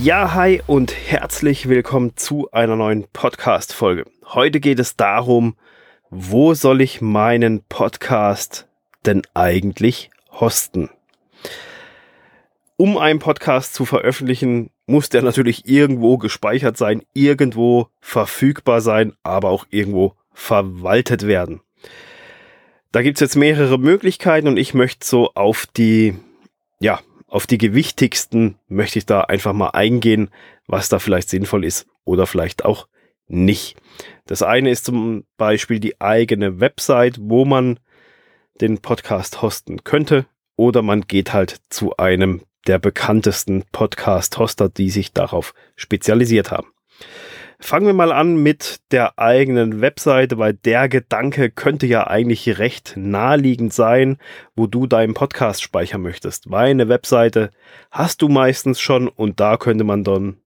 Ja, hi und herzlich willkommen zu einer neuen Podcast-Folge. Heute geht es darum, wo soll ich meinen Podcast denn eigentlich hosten? Um einen Podcast zu veröffentlichen, muss der natürlich irgendwo gespeichert sein, irgendwo verfügbar sein, aber auch irgendwo verwaltet werden. Da gibt's jetzt mehrere Möglichkeiten und ich möchte so auf die, ja, auf die gewichtigsten möchte ich da einfach mal eingehen, was da vielleicht sinnvoll ist oder vielleicht auch nicht. Das eine ist zum Beispiel die eigene Website, wo man den Podcast hosten könnte oder man geht halt zu einem der bekanntesten Podcast-Hoster, die sich darauf spezialisiert haben. Fangen wir mal an mit der eigenen Webseite, weil der Gedanke könnte ja eigentlich recht naheliegend sein, wo du deinen Podcast speichern möchtest. Weil eine Webseite hast du meistens schon und da könnte man dann,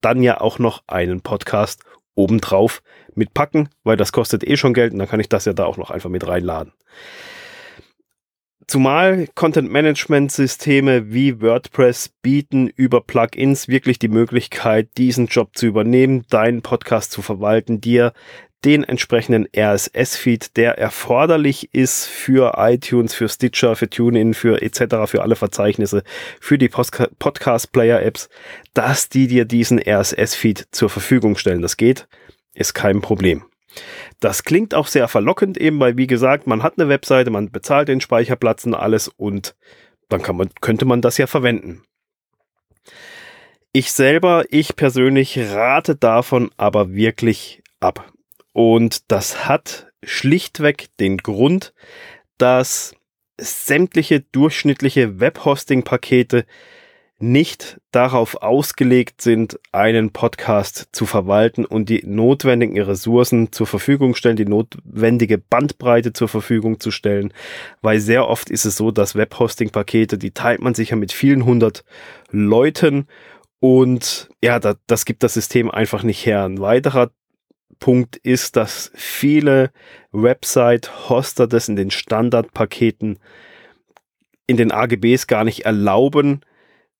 dann ja auch noch einen Podcast obendrauf mitpacken, weil das kostet eh schon Geld und dann kann ich das ja da auch noch einfach mit reinladen. Zumal Content-Management-Systeme wie WordPress bieten über Plugins wirklich die Möglichkeit, diesen Job zu übernehmen, deinen Podcast zu verwalten, dir den entsprechenden RSS-Feed, der erforderlich ist für iTunes, für Stitcher, für TuneIn, für etc., für alle Verzeichnisse, für die Podcast-Player-Apps, dass die dir diesen RSS-Feed zur Verfügung stellen. Das geht, ist kein Problem. Das klingt auch sehr verlockend eben, weil wie gesagt, man hat eine Webseite, man bezahlt den Speicherplatz und alles und dann man, könnte man das ja verwenden. Ich selber, ich persönlich rate davon aber wirklich ab. Und das hat schlichtweg den Grund, dass sämtliche durchschnittliche Webhosting-Pakete nicht darauf ausgelegt sind, einen Podcast zu verwalten und die notwendigen Ressourcen zur Verfügung stellen, die notwendige Bandbreite zur Verfügung zu stellen, weil sehr oft ist es so, dass Webhosting-Pakete, die teilt man sich ja mit vielen hundert Leuten und ja, das, das gibt das System einfach nicht her. Ein weiterer Punkt ist, dass viele Website-Hoster das in den Standardpaketen in den AGBs gar nicht erlauben,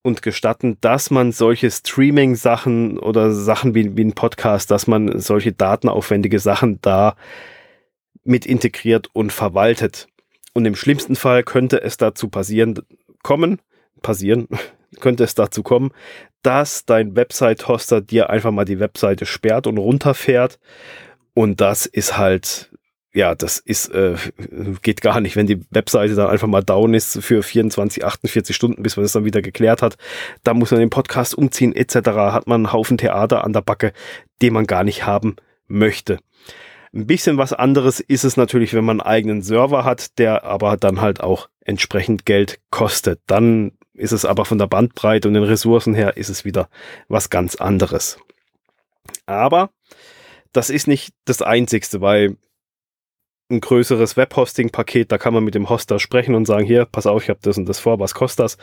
und gestatten, dass man solche Streaming-Sachen oder Sachen wie, wie ein Podcast, dass man solche datenaufwendige Sachen da mit integriert und verwaltet. Und im schlimmsten Fall könnte es dazu passieren, kommen, passieren, könnte es dazu kommen, dass dein Website-Hoster dir einfach mal die Webseite sperrt und runterfährt. Und das ist halt ja, das ist, äh, geht gar nicht, wenn die Webseite dann einfach mal down ist für 24, 48 Stunden, bis man es dann wieder geklärt hat. Da muss man den Podcast umziehen, etc. Hat man einen Haufen Theater an der Backe, den man gar nicht haben möchte. Ein bisschen was anderes ist es natürlich, wenn man einen eigenen Server hat, der aber dann halt auch entsprechend Geld kostet. Dann ist es aber von der Bandbreite und den Ressourcen her ist es wieder was ganz anderes. Aber das ist nicht das Einzigste, weil ein größeres Webhosting-Paket, da kann man mit dem Hoster sprechen und sagen, hier, pass auf, ich habe das und das vor, was kostet das?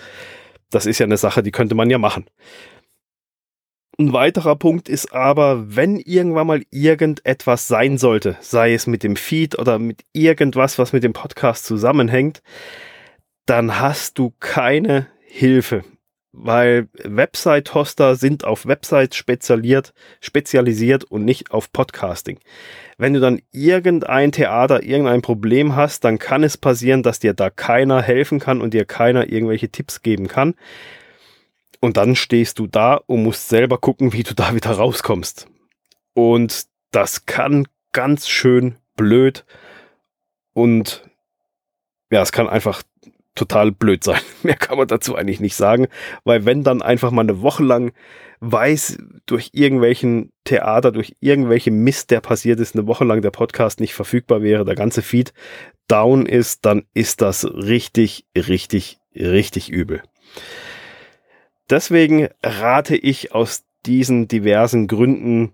Das ist ja eine Sache, die könnte man ja machen. Ein weiterer Punkt ist aber, wenn irgendwann mal irgendetwas sein sollte, sei es mit dem Feed oder mit irgendwas, was mit dem Podcast zusammenhängt, dann hast du keine Hilfe weil Website-Hoster sind auf Websites spezialisiert, spezialisiert und nicht auf Podcasting. Wenn du dann irgendein Theater, irgendein Problem hast, dann kann es passieren, dass dir da keiner helfen kann und dir keiner irgendwelche Tipps geben kann. Und dann stehst du da und musst selber gucken, wie du da wieder rauskommst. Und das kann ganz schön blöd und ja, es kann einfach total blöd sein. Mehr kann man dazu eigentlich nicht sagen, weil wenn dann einfach mal eine Woche lang weiß, durch irgendwelchen Theater, durch irgendwelche Mist, der passiert ist, eine Woche lang der Podcast nicht verfügbar wäre, der ganze Feed down ist, dann ist das richtig, richtig, richtig übel. Deswegen rate ich aus diesen diversen Gründen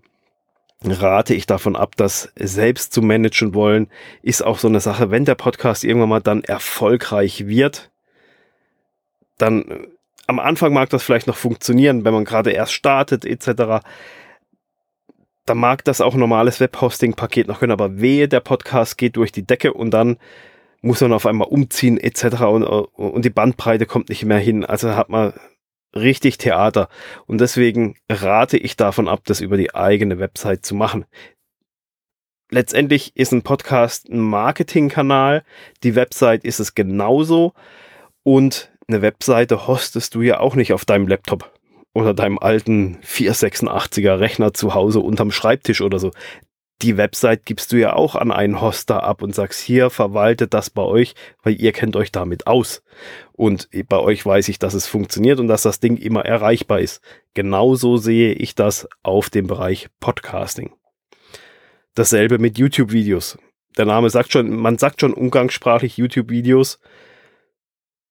rate ich davon ab, das selbst zu managen wollen, ist auch so eine Sache, wenn der Podcast irgendwann mal dann erfolgreich wird, dann äh, am Anfang mag das vielleicht noch funktionieren, wenn man gerade erst startet etc. Dann mag das auch ein normales Webhosting-Paket noch können, aber wehe, der Podcast geht durch die Decke und dann muss man auf einmal umziehen etc. und, und die Bandbreite kommt nicht mehr hin. Also hat man richtig Theater. Und deswegen rate ich davon ab, das über die eigene Website zu machen. Letztendlich ist ein Podcast ein Marketingkanal. Die Website ist es genauso. Und eine Webseite hostest du ja auch nicht auf deinem Laptop oder deinem alten 486er Rechner zu Hause unterm Schreibtisch oder so die Website gibst du ja auch an einen Hoster ab und sagst, hier verwaltet das bei euch, weil ihr kennt euch damit aus. Und bei euch weiß ich, dass es funktioniert und dass das Ding immer erreichbar ist. Genauso sehe ich das auf dem Bereich Podcasting. Dasselbe mit YouTube-Videos. Der Name sagt schon, man sagt schon umgangssprachlich YouTube-Videos.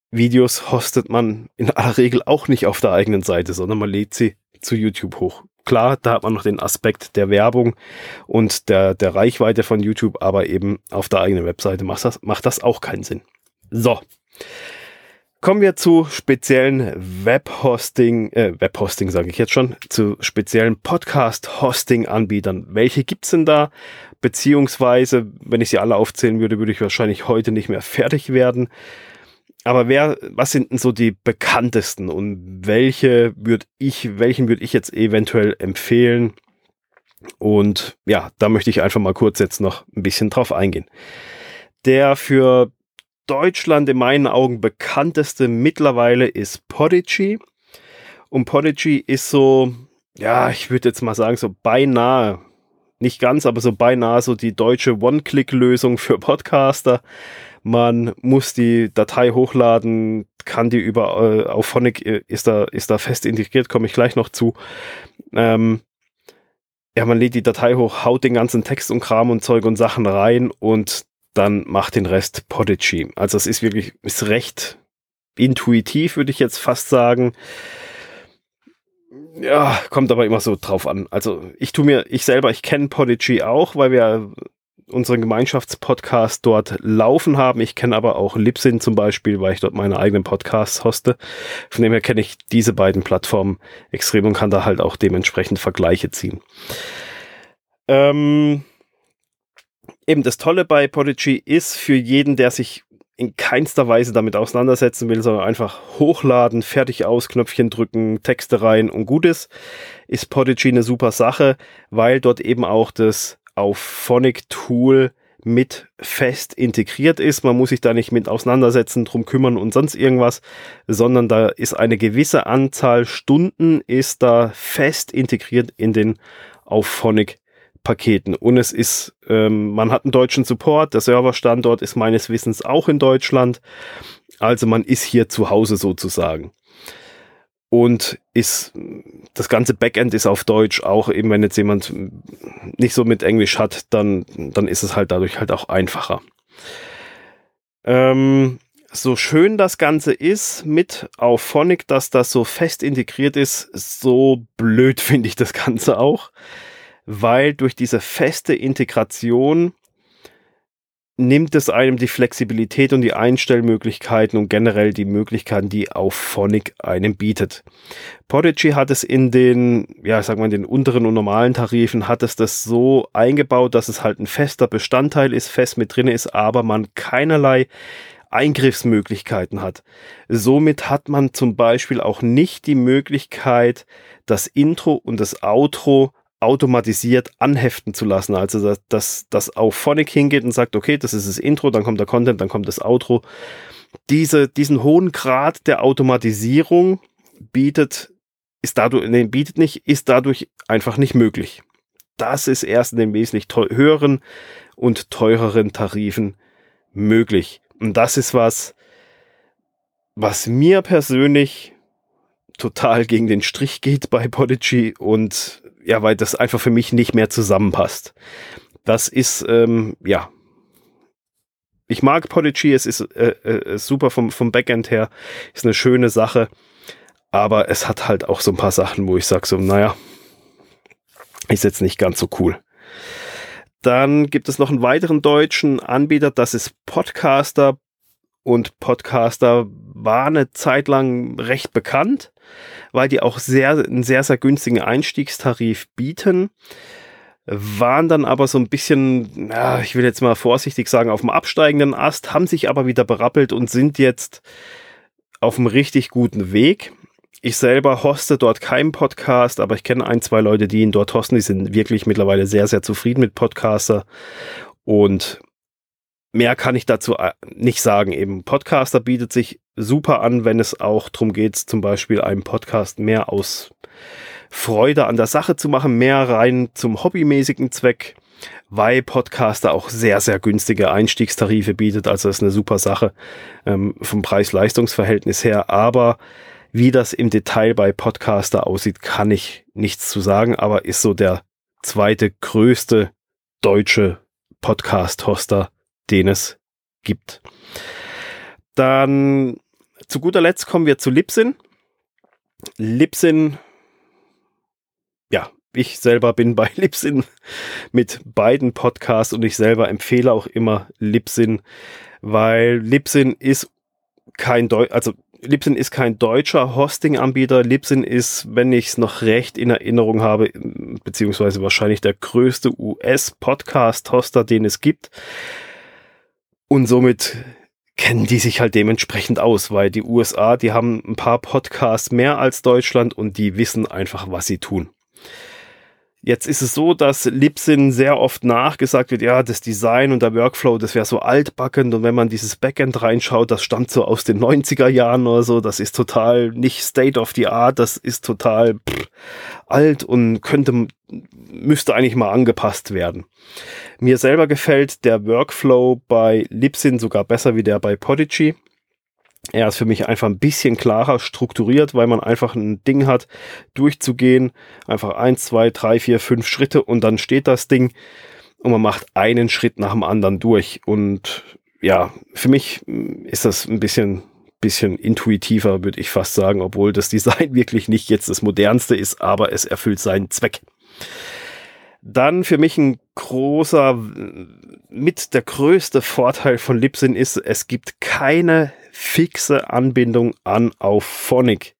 Videos hostet man in aller Regel auch nicht auf der eigenen Seite, sondern man lädt sie zu YouTube hoch. Klar, da hat man noch den Aspekt der Werbung und der, der Reichweite von YouTube, aber eben auf der eigenen Webseite macht das, macht das auch keinen Sinn. So. Kommen wir zu speziellen Webhosting, äh, Webhosting sage ich jetzt schon, zu speziellen Podcast-Hosting-Anbietern. Welche gibt's denn da? Beziehungsweise, wenn ich sie alle aufzählen würde, würde ich wahrscheinlich heute nicht mehr fertig werden. Aber wer, was sind denn so die bekanntesten und welche würde ich, welchen würde ich jetzt eventuell empfehlen? Und ja, da möchte ich einfach mal kurz jetzt noch ein bisschen drauf eingehen. Der für Deutschland in meinen Augen bekannteste mittlerweile ist Podigy. Und Podigy ist so, ja, ich würde jetzt mal sagen, so beinahe, nicht ganz, aber so beinahe so die deutsche One-Click-Lösung für Podcaster. Man muss die Datei hochladen, kann die über äh, auf Phonic äh, ist da ist da fest integriert, komme ich gleich noch zu. Ähm, ja, man lädt die Datei hoch, haut den ganzen Text und Kram und Zeug und Sachen rein und dann macht den Rest Podigy. Also es ist wirklich ist recht intuitiv, würde ich jetzt fast sagen. Ja, kommt aber immer so drauf an. Also ich tu mir, ich selber, ich kenne Podigy auch, weil wir unseren Gemeinschaftspodcast dort laufen haben. Ich kenne aber auch Libsyn zum Beispiel, weil ich dort meine eigenen Podcasts hoste. Von dem her kenne ich diese beiden Plattformen extrem und kann da halt auch dementsprechend Vergleiche ziehen. Ähm, eben das Tolle bei Podigy ist für jeden, der sich in keinster Weise damit auseinandersetzen will, sondern einfach hochladen, fertig aus, Knöpfchen drücken, Texte rein und gut ist, ist Podigy eine super Sache, weil dort eben auch das auf Phonic Tool mit fest integriert ist. Man muss sich da nicht mit auseinandersetzen, drum kümmern und sonst irgendwas, sondern da ist eine gewisse Anzahl Stunden ist da fest integriert in den auf Phonic Paketen. Und es ist, ähm, man hat einen deutschen Support, der Serverstandort ist meines Wissens auch in Deutschland. Also man ist hier zu Hause sozusagen und ist das ganze Backend ist auf Deutsch. Auch eben wenn jetzt jemand nicht so mit Englisch hat dann dann ist es halt dadurch halt auch einfacher. Ähm, so schön das Ganze ist mit auf Phonic, dass das so fest integriert ist, so blöd finde ich das Ganze auch, weil durch diese feste Integration nimmt es einem die Flexibilität und die Einstellmöglichkeiten und generell die Möglichkeiten, die auch Phonic einem bietet. Podigy hat es in den, ja, sag mal, in den unteren und normalen Tarifen hat es das so eingebaut, dass es halt ein fester Bestandteil ist, fest mit drin ist, aber man keinerlei Eingriffsmöglichkeiten hat. Somit hat man zum Beispiel auch nicht die Möglichkeit, das Intro und das Outro automatisiert anheften zu lassen. Also dass, dass das auf Phonic hingeht und sagt, okay, das ist das Intro, dann kommt der Content, dann kommt das Outro. Diese, diesen hohen Grad der Automatisierung bietet, ist dadurch, nee, bietet nicht, ist dadurch einfach nicht möglich. Das ist erst in den wesentlich höheren und teureren Tarifen möglich. Und das ist was, was mir persönlich total gegen den Strich geht bei Podigy und ja, weil das einfach für mich nicht mehr zusammenpasst. Das ist, ähm, ja. Ich mag Podigy, es ist äh, äh, super vom, vom Backend her, ist eine schöne Sache, aber es hat halt auch so ein paar Sachen, wo ich sage so, naja, ist jetzt nicht ganz so cool. Dann gibt es noch einen weiteren deutschen Anbieter, das ist Podcaster. Und Podcaster war eine Zeit lang recht bekannt weil die auch sehr, einen sehr, sehr günstigen Einstiegstarif bieten waren dann aber so ein bisschen, ja, ich will jetzt mal vorsichtig sagen, auf dem absteigenden Ast, haben sich aber wieder berappelt und sind jetzt auf einem richtig guten Weg. Ich selber hoste dort keinen Podcast, aber ich kenne ein, zwei Leute, die ihn dort hosten. Die sind wirklich mittlerweile sehr, sehr zufrieden mit Podcaster. Und mehr kann ich dazu äh, nicht sagen. Eben Podcaster bietet sich super an, wenn es auch darum geht, zum Beispiel einen Podcast mehr aus Freude an der Sache zu machen, mehr rein zum hobbymäßigen Zweck, weil Podcaster auch sehr, sehr günstige Einstiegstarife bietet. Also ist eine super Sache ähm, vom Preis-Leistungs-Verhältnis her. Aber wie das im Detail bei Podcaster aussieht, kann ich nichts zu sagen, aber ist so der zweite größte deutsche Podcast-Hoster, den es gibt. Dann zu guter Letzt kommen wir zu Libsyn. Libsyn ja, ich selber bin bei Libsyn mit beiden Podcasts und ich selber empfehle auch immer Libsyn, weil Libsyn ist kein Deu also Libsyn ist kein deutscher Hosting-Anbieter. Libsyn ist, wenn ich es noch recht in Erinnerung habe, beziehungsweise wahrscheinlich der größte US-Podcast-Hoster, den es gibt. Und somit kennen die sich halt dementsprechend aus, weil die USA, die haben ein paar Podcasts mehr als Deutschland und die wissen einfach, was sie tun. Jetzt ist es so, dass Libsyn sehr oft nachgesagt wird, ja, das Design und der Workflow, das wäre so altbackend und wenn man dieses Backend reinschaut, das stammt so aus den 90er Jahren oder so, das ist total nicht State of the Art, das ist total pff, alt und könnte, müsste eigentlich mal angepasst werden. Mir selber gefällt der Workflow bei Libsyn sogar besser wie der bei Podigy. Er ist für mich einfach ein bisschen klarer strukturiert, weil man einfach ein Ding hat, durchzugehen. Einfach eins, zwei, drei, vier, fünf Schritte und dann steht das Ding und man macht einen Schritt nach dem anderen durch. Und ja, für mich ist das ein bisschen, bisschen intuitiver, würde ich fast sagen, obwohl das Design wirklich nicht jetzt das modernste ist, aber es erfüllt seinen Zweck. Dann für mich ein großer, mit der größte Vorteil von Libsyn ist, es gibt keine fixe Anbindung an Auphonic.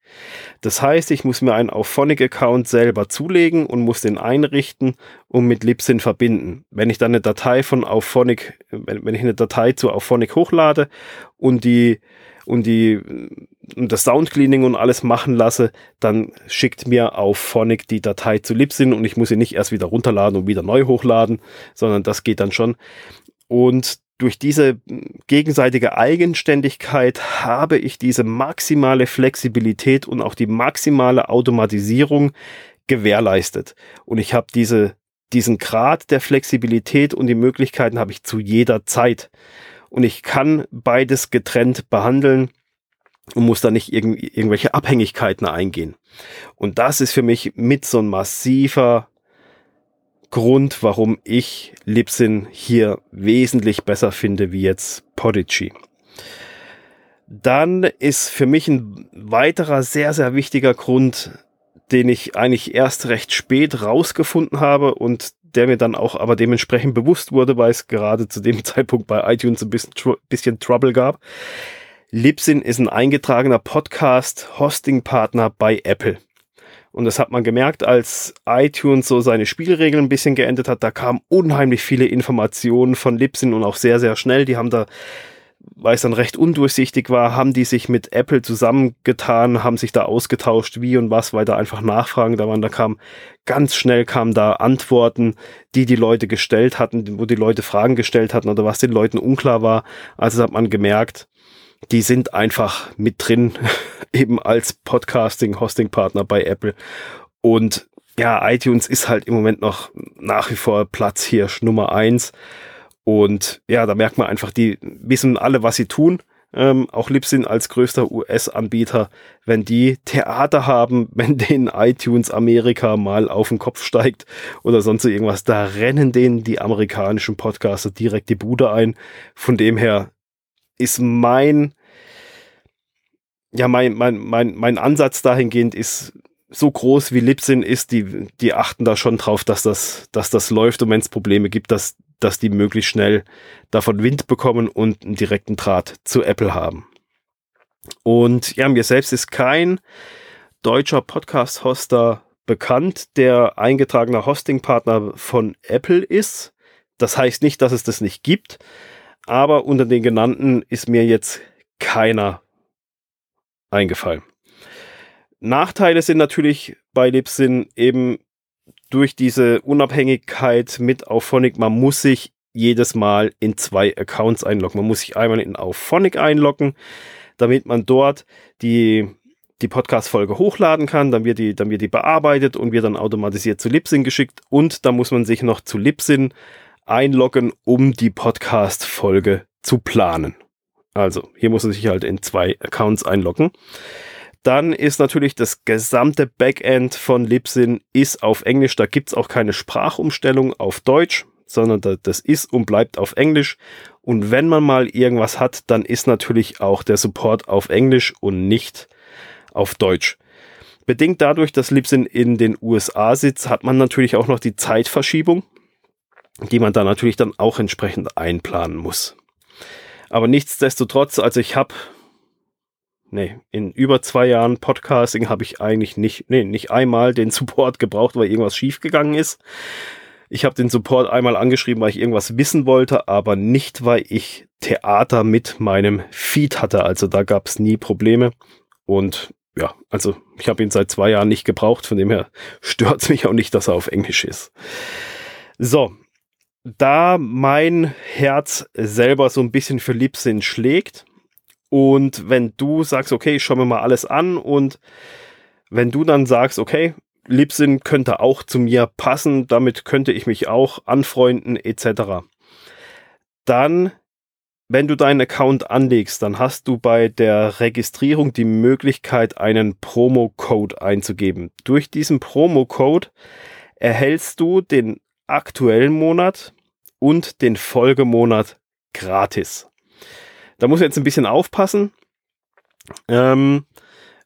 Das heißt, ich muss mir einen Auphonic-Account selber zulegen und muss den einrichten und mit Libsyn verbinden. Wenn ich dann eine Datei von Auphonic, wenn, wenn ich eine Datei zu Auphonic hochlade und die und die und das Soundcleaning und alles machen lasse, dann schickt mir auf Phonic die Datei zu Libsyn und ich muss sie nicht erst wieder runterladen und wieder neu hochladen, sondern das geht dann schon. Und durch diese gegenseitige Eigenständigkeit habe ich diese maximale Flexibilität und auch die maximale Automatisierung gewährleistet. Und ich habe diese, diesen Grad der Flexibilität und die Möglichkeiten habe ich zu jeder Zeit und ich kann beides getrennt behandeln und muss da nicht irg irgendwelche Abhängigkeiten eingehen. Und das ist für mich mit so ein massiver Grund, warum ich Libsyn hier wesentlich besser finde wie jetzt Podigy. Dann ist für mich ein weiterer sehr, sehr wichtiger Grund, den ich eigentlich erst recht spät rausgefunden habe und der mir dann auch aber dementsprechend bewusst wurde, weil es gerade zu dem Zeitpunkt bei iTunes ein bisschen, bisschen Trouble gab. Libsyn ist ein eingetragener Podcast-Hosting-Partner bei Apple. Und das hat man gemerkt, als iTunes so seine Spielregeln ein bisschen geändert hat. Da kamen unheimlich viele Informationen von Libsyn und auch sehr, sehr schnell. Die haben da weil es dann recht undurchsichtig war, haben die sich mit Apple zusammengetan, haben sich da ausgetauscht, wie und was, weil da einfach Nachfragen da waren. Da kam ganz schnell kamen da Antworten, die die Leute gestellt hatten, wo die Leute Fragen gestellt hatten oder was den Leuten unklar war. Also hat man gemerkt, die sind einfach mit drin, eben als Podcasting-Hosting-Partner bei Apple. Und ja, iTunes ist halt im Moment noch nach wie vor Platzhirsch Nummer eins. Und ja, da merkt man einfach, die wissen alle, was sie tun. Ähm, auch Libsyn als größter US-Anbieter, wenn die Theater haben, wenn denen iTunes Amerika mal auf den Kopf steigt oder sonst irgendwas, da rennen denen die amerikanischen Podcaster direkt die Bude ein. Von dem her ist mein, ja, mein, mein, mein, mein Ansatz dahingehend ist so groß wie Libsyn ist, die, die achten da schon drauf, dass das, dass das läuft und wenn es Probleme gibt, dass dass die möglichst schnell davon Wind bekommen und einen direkten Draht zu Apple haben. Und ja, mir selbst ist kein deutscher Podcast-Hoster bekannt, der eingetragener Hosting-Partner von Apple ist. Das heißt nicht, dass es das nicht gibt, aber unter den genannten ist mir jetzt keiner eingefallen. Nachteile sind natürlich bei Libsyn eben durch diese Unabhängigkeit mit Auphonic, man muss sich jedes Mal in zwei Accounts einloggen. Man muss sich einmal in Auphonic einloggen, damit man dort die, die Podcast-Folge hochladen kann. Dann wird, die, dann wird die bearbeitet und wird dann automatisiert zu Libsyn geschickt. Und da muss man sich noch zu Libsyn einloggen, um die Podcast-Folge zu planen. Also hier muss man sich halt in zwei Accounts einloggen. Dann ist natürlich das gesamte Backend von Libsyn ist auf Englisch. Da gibt es auch keine Sprachumstellung auf Deutsch, sondern das ist und bleibt auf Englisch. Und wenn man mal irgendwas hat, dann ist natürlich auch der Support auf Englisch und nicht auf Deutsch. Bedingt dadurch, dass Libsyn in den USA sitzt, hat man natürlich auch noch die Zeitverschiebung, die man da natürlich dann auch entsprechend einplanen muss. Aber nichtsdestotrotz, also ich habe nee, in über zwei Jahren Podcasting habe ich eigentlich nicht, nee, nicht einmal den Support gebraucht, weil irgendwas schiefgegangen ist. Ich habe den Support einmal angeschrieben, weil ich irgendwas wissen wollte, aber nicht, weil ich Theater mit meinem Feed hatte. Also da gab es nie Probleme. Und ja, also ich habe ihn seit zwei Jahren nicht gebraucht, von dem her stört es mich auch nicht, dass er auf Englisch ist. So, da mein Herz selber so ein bisschen für Libsyn schlägt, und wenn du sagst, okay, ich schaue mir mal alles an und wenn du dann sagst, okay, Libsyn könnte auch zu mir passen, damit könnte ich mich auch anfreunden etc. Dann, wenn du deinen Account anlegst, dann hast du bei der Registrierung die Möglichkeit, einen Promo-Code einzugeben. Durch diesen Promo-Code erhältst du den aktuellen Monat und den Folgemonat gratis. Da muss man jetzt ein bisschen aufpassen. Ähm,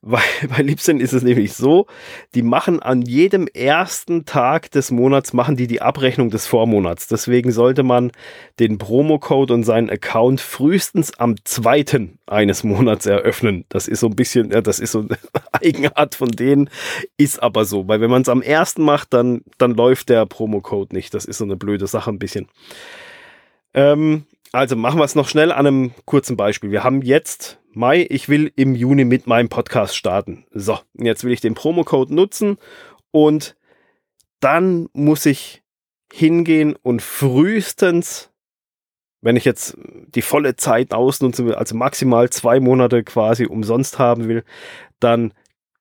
weil bei Libsyn ist es nämlich so, die machen an jedem ersten Tag des Monats machen die die Abrechnung des Vormonats. Deswegen sollte man den Promocode und seinen Account frühestens am zweiten eines Monats eröffnen. Das ist so ein bisschen, ja, das ist so eine Eigenart von denen, ist aber so, weil wenn man es am ersten macht, dann, dann läuft der Promocode nicht. Das ist so eine blöde Sache ein bisschen. Ähm, also machen wir es noch schnell an einem kurzen Beispiel. Wir haben jetzt Mai, ich will im Juni mit meinem Podcast starten. So, jetzt will ich den Promocode nutzen und dann muss ich hingehen und frühestens, wenn ich jetzt die volle Zeit ausnutzen will, also maximal zwei Monate quasi umsonst haben will, dann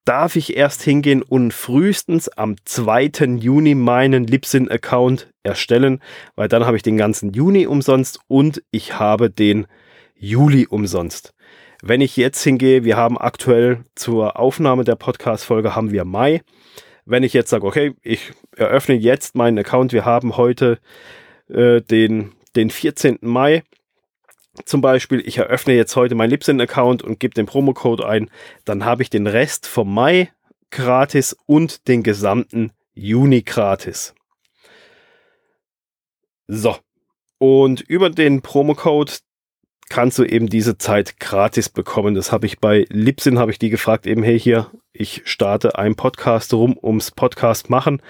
darf ich erst hingehen und frühestens am 2. Juni meinen Libsyn-Account erstellen, weil dann habe ich den ganzen Juni umsonst und ich habe den Juli umsonst. Wenn ich jetzt hingehe, wir haben aktuell zur Aufnahme der Podcast-Folge haben wir Mai. Wenn ich jetzt sage, okay, ich eröffne jetzt meinen Account, wir haben heute äh, den, den 14. Mai, zum Beispiel, ich eröffne jetzt heute meinen Libsyn-Account und gebe den Promocode ein, dann habe ich den Rest vom Mai gratis und den gesamten Juni gratis. So. Und über den Promocode kannst du eben diese Zeit gratis bekommen. Das habe ich bei Libsyn, habe ich die gefragt, eben, hey, hier, ich starte einen Podcast rum ums Podcast machen.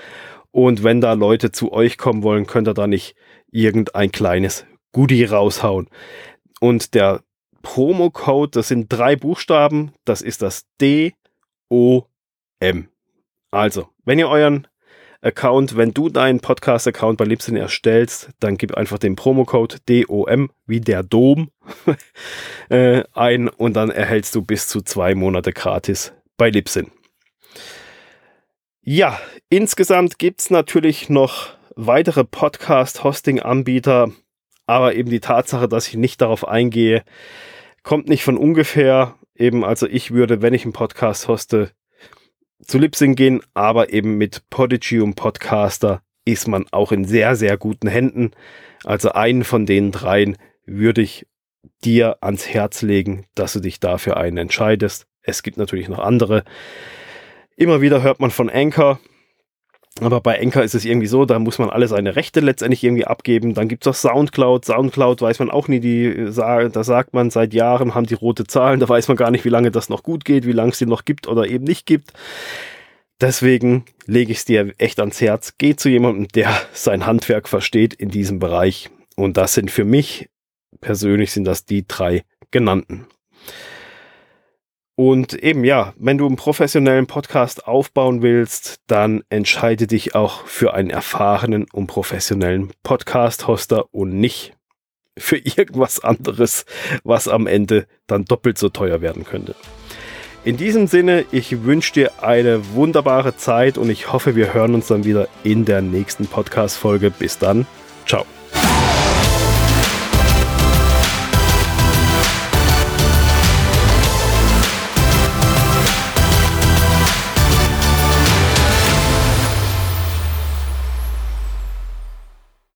Und wenn da Leute zu euch kommen wollen, könnt ihr da nicht irgendein kleines Goodie raushauen. Und der Promo-Code, das sind drei Buchstaben, das ist das D-O-M. Also, wenn ihr euren Account, wenn du deinen Podcast-Account bei Libsyn erstellst, dann gib einfach den Promo-Code DOM wie der Dom äh, ein und dann erhältst du bis zu zwei Monate gratis bei Libsyn. Ja, insgesamt gibt es natürlich noch weitere Podcast-Hosting-Anbieter, aber eben die Tatsache, dass ich nicht darauf eingehe, kommt nicht von ungefähr. Eben, also ich würde, wenn ich einen Podcast hoste, zu Libsyn gehen, aber eben mit Podigy und Podcaster ist man auch in sehr, sehr guten Händen. Also einen von den dreien würde ich dir ans Herz legen, dass du dich dafür einen entscheidest. Es gibt natürlich noch andere. Immer wieder hört man von Anchor, aber bei Enker ist es irgendwie so, da muss man alle seine Rechte letztendlich irgendwie abgeben. Dann gibt es auch Soundcloud. Soundcloud weiß man auch nie, die, da sagt man seit Jahren, haben die rote Zahlen, da weiß man gar nicht, wie lange das noch gut geht, wie lange es die noch gibt oder eben nicht gibt. Deswegen lege ich es dir echt ans Herz. Geh zu jemandem, der sein Handwerk versteht in diesem Bereich. Und das sind für mich persönlich sind das die drei genannten. Und eben ja, wenn du einen professionellen Podcast aufbauen willst, dann entscheide dich auch für einen erfahrenen und professionellen Podcast-Hoster und nicht für irgendwas anderes, was am Ende dann doppelt so teuer werden könnte. In diesem Sinne, ich wünsche dir eine wunderbare Zeit und ich hoffe, wir hören uns dann wieder in der nächsten Podcast-Folge. Bis dann. Ciao.